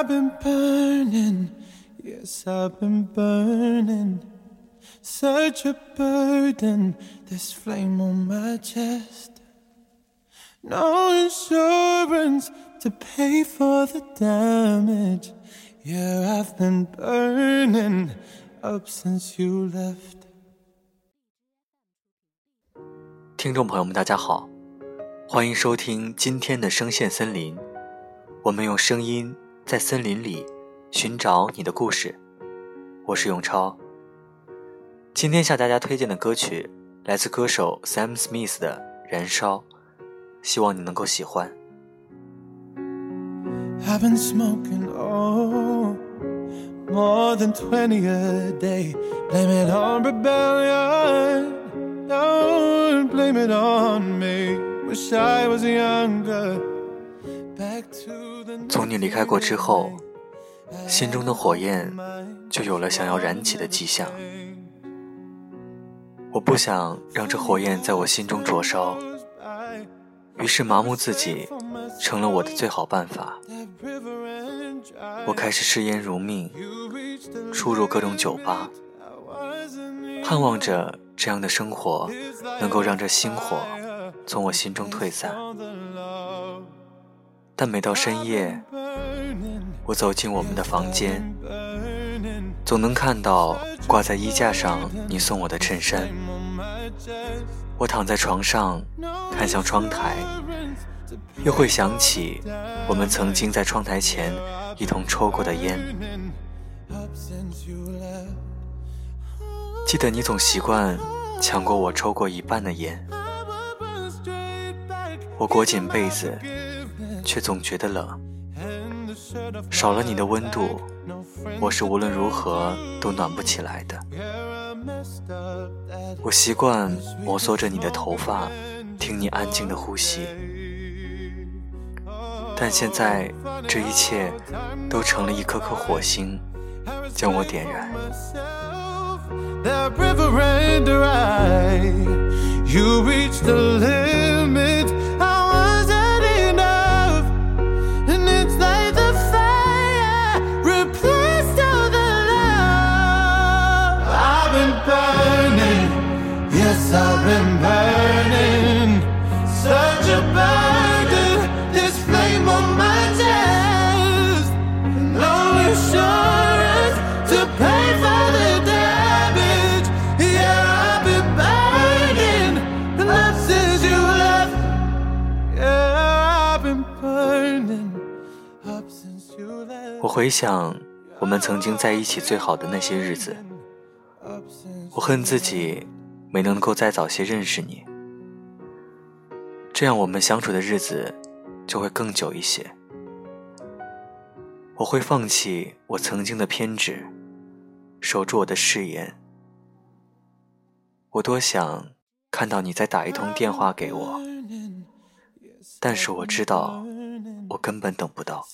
I've been burning, yes, I've been burning. Such a burden, this flame on my chest. No insurance to pay for the damage. Yeah, I've been burning up since you left. 听众朋友们，大家好，欢迎收听今天的声线森林。我们用声音在森林里寻找你的故事。我是永超。今天向大家推荐的歌曲来自歌手 Sam Smith 的《燃烧》，希望你能够喜欢。I've been smoking, oh, more than 20 a day. Blame it on rebellion. Don't blame it on me. Wish I was younger. 你离开过之后，心中的火焰就有了想要燃起的迹象。我不想让这火焰在我心中灼烧，于是麻木自己成了我的最好办法。我开始嗜烟如命，出入各种酒吧，盼望着这样的生活能够让这星火从我心中退散。但每到深夜，我走进我们的房间，总能看到挂在衣架上你送我的衬衫。我躺在床上，看向窗台，又会想起我们曾经在窗台前一同抽过的烟。记得你总习惯抢过我抽过一半的烟，我裹紧被子，却总觉得冷。少了你的温度，我是无论如何都暖不起来的。我习惯摩挲着你的头发，听你安静的呼吸，但现在这一切都成了一颗颗火星，将我点燃。我回想我们曾经在一起最好的那些日子，我恨自己没能够再早些认识你，这样我们相处的日子就会更久一些。我会放弃我曾经的偏执，守住我的誓言。我多想看到你再打一通电话给我，但是我知道我根本等不到，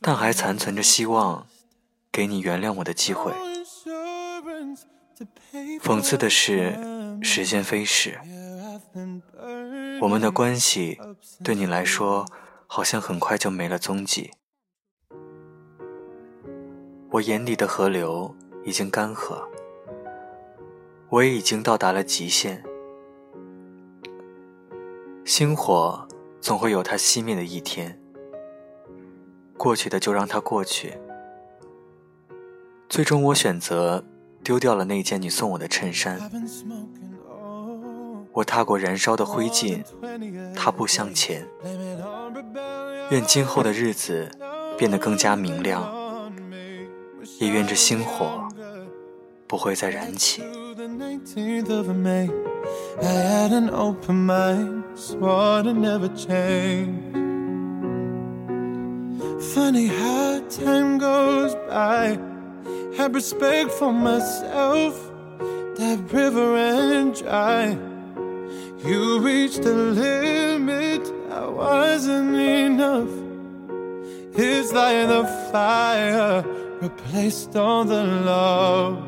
但还残存着希望，给你原谅我的机会。讽刺的是，时间飞逝，我们的关系对你来说好像很快就没了踪迹。我眼底的河流已经干涸，我也已经到达了极限。星火总会有它熄灭的一天，过去的就让它过去。最终，我选择丢掉了那件你送我的衬衫。我踏过燃烧的灰烬踏步向前。愿今后的日子变得更加明亮，也愿这星火不会再燃起。 To the 19th of May, I had an open mind, swore to never change. Funny how time goes by. Have respect for myself. That river ran dry. You reached the limit. I wasn't enough. It's like the fire replaced all the love.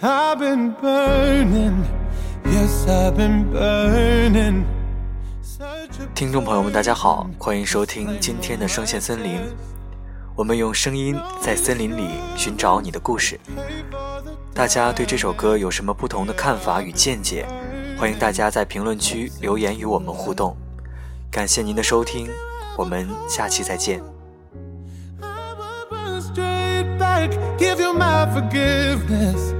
I've been burning, yes, I've been burning. 听众朋友们，大家好，欢迎收听今天的声线森林。我们用声音在森林里寻找你的故事。大家对这首歌有什么不同的看法与见解？欢迎大家在评论区留言与我们互动。感谢您的收听，我们下期再见。give you my forgiveness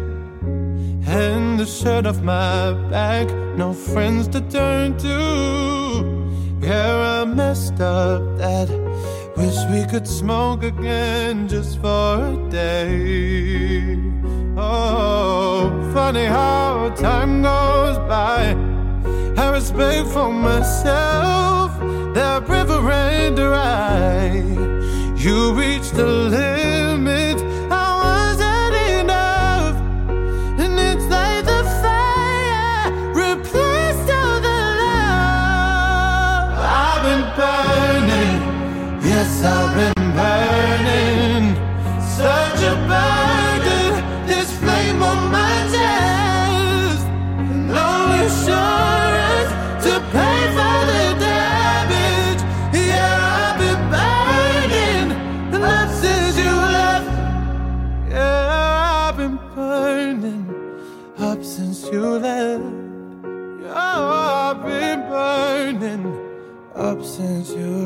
the shirt off my back. No friends to turn to. Yeah, I messed up that. Wish we could smoke again just for a day. Oh, funny how time goes by. I respect for myself, that river ran dry. You reached the limit I've been burning, such a burden. This flame on my chest, no insurance to pay for the damage. Yeah, I've been burning since you left. Yeah, I've been burning up since you left. Yeah, I've been burning up since you.